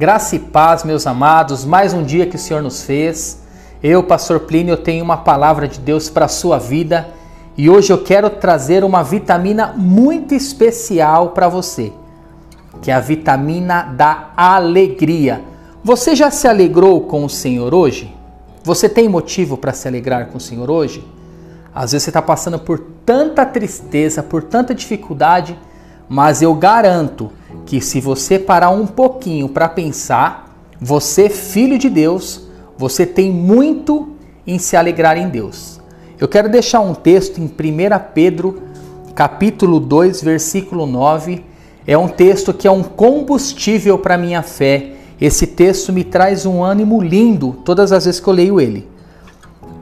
Graça e paz, meus amados, mais um dia que o Senhor nos fez. Eu, pastor Plínio, tenho uma palavra de Deus para a sua vida e hoje eu quero trazer uma vitamina muito especial para você, que é a vitamina da alegria. Você já se alegrou com o Senhor hoje? Você tem motivo para se alegrar com o Senhor hoje? Às vezes você está passando por tanta tristeza, por tanta dificuldade, mas eu garanto que se você parar um pouquinho para pensar, você, filho de Deus, você tem muito em se alegrar em Deus. Eu quero deixar um texto em 1 Pedro, capítulo 2, versículo 9. É um texto que é um combustível para minha fé. Esse texto me traz um ânimo lindo todas as vezes que eu leio ele.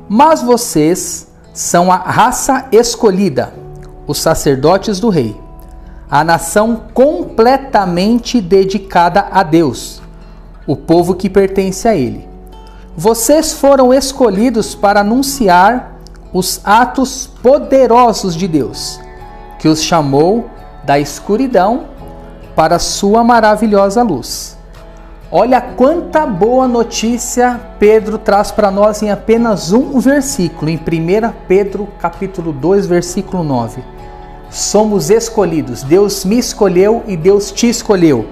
Mas vocês são a raça escolhida, os sacerdotes do rei a nação completamente dedicada a Deus, o povo que pertence a Ele. Vocês foram escolhidos para anunciar os atos poderosos de Deus, que os chamou da escuridão para sua maravilhosa luz. Olha quanta boa notícia Pedro traz para nós em apenas um versículo, em 1 Pedro capítulo 2, versículo 9 somos escolhidos. Deus me escolheu e Deus te escolheu.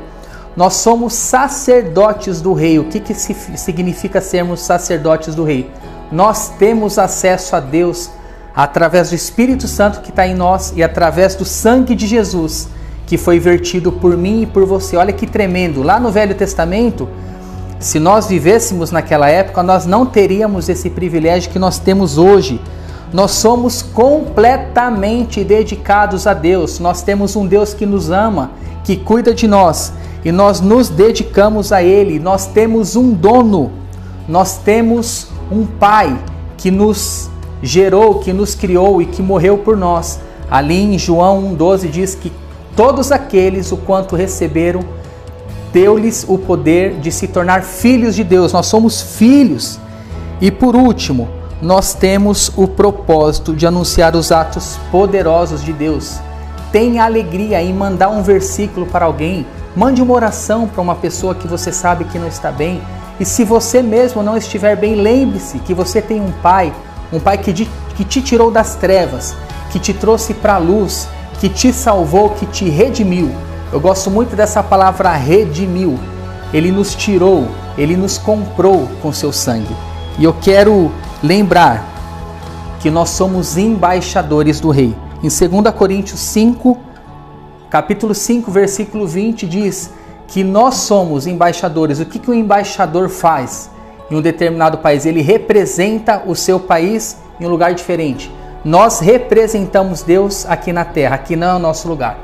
Nós somos sacerdotes do rei. O que, que significa sermos sacerdotes do rei? Nós temos acesso a Deus através do Espírito Santo que está em nós e através do sangue de Jesus que foi vertido por mim e por você. Olha que tremendo! Lá no Velho Testamento, se nós vivêssemos naquela época, nós não teríamos esse privilégio que nós temos hoje nós somos completamente dedicados a Deus. Nós temos um Deus que nos ama, que cuida de nós e nós nos dedicamos a Ele. Nós temos um dono, nós temos um Pai que nos gerou, que nos criou e que morreu por nós. Ali em João 1,12 diz que todos aqueles o quanto receberam, deu-lhes o poder de se tornar filhos de Deus. Nós somos filhos. E por último, nós temos o propósito de anunciar os atos poderosos de Deus. Tenha alegria em mandar um versículo para alguém, mande uma oração para uma pessoa que você sabe que não está bem. E se você mesmo não estiver bem, lembre-se que você tem um pai, um pai que, de, que te tirou das trevas, que te trouxe para a luz, que te salvou, que te redimiu. Eu gosto muito dessa palavra redimiu. Ele nos tirou, ele nos comprou com seu sangue. E eu quero lembrar que nós somos embaixadores do rei. Em 2 Coríntios 5, capítulo 5, versículo 20 diz que nós somos embaixadores. O que, que o embaixador faz em um determinado país? Ele representa o seu país em um lugar diferente. Nós representamos Deus aqui na terra, aqui não é o nosso lugar.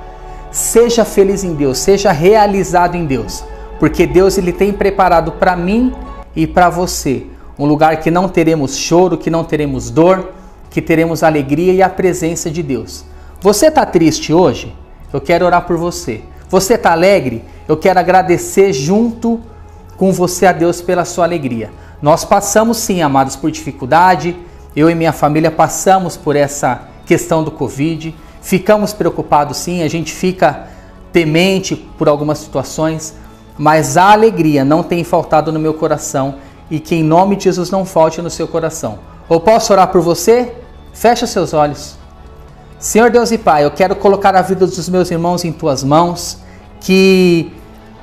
Seja feliz em Deus, seja realizado em Deus, porque Deus ele tem preparado para mim e para você um lugar que não teremos choro, que não teremos dor, que teremos alegria e a presença de Deus. Você está triste hoje? Eu quero orar por você. Você está alegre? Eu quero agradecer junto com você a Deus pela sua alegria. Nós passamos sim, amados, por dificuldade. Eu e minha família passamos por essa questão do Covid. Ficamos preocupados sim, a gente fica temente por algumas situações, mas a alegria não tem faltado no meu coração e que em nome de Jesus não falte no seu coração. Ou posso orar por você? Feche seus olhos. Senhor Deus e Pai, eu quero colocar a vida dos meus irmãos em tuas mãos, que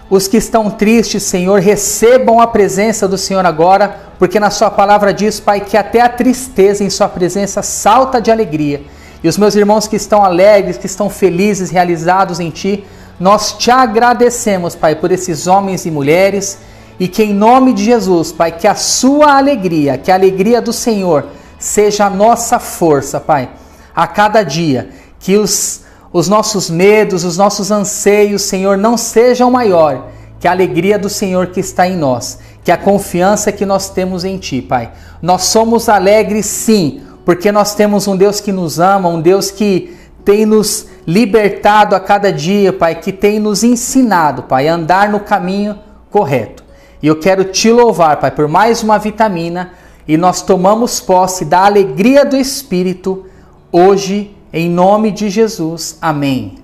os que estão tristes, Senhor, recebam a presença do Senhor agora, porque na Sua palavra diz, Pai, que até a tristeza em Sua presença salta de alegria. E os meus irmãos que estão alegres, que estão felizes, realizados em Ti, nós te agradecemos, Pai, por esses homens e mulheres e que em nome de Jesus, Pai, que a sua alegria, que a alegria do Senhor seja a nossa força, Pai, a cada dia, que os, os nossos medos, os nossos anseios, Senhor, não sejam maior que a alegria do Senhor que está em nós, que a confiança que nós temos em Ti, Pai. Nós somos alegres sim, porque nós temos um Deus que nos ama, um Deus que tem nos libertado a cada dia, Pai, que tem nos ensinado, Pai, a andar no caminho correto. E eu quero te louvar, Pai, por mais uma vitamina e nós tomamos posse da alegria do Espírito hoje, em nome de Jesus. Amém.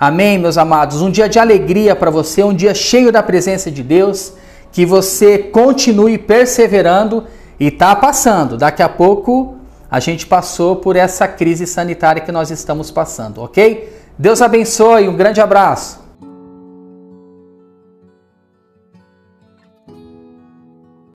Amém, meus amados? Um dia de alegria para você, um dia cheio da presença de Deus, que você continue perseverando e tá passando. Daqui a pouco a gente passou por essa crise sanitária que nós estamos passando, ok? Deus abençoe, um grande abraço.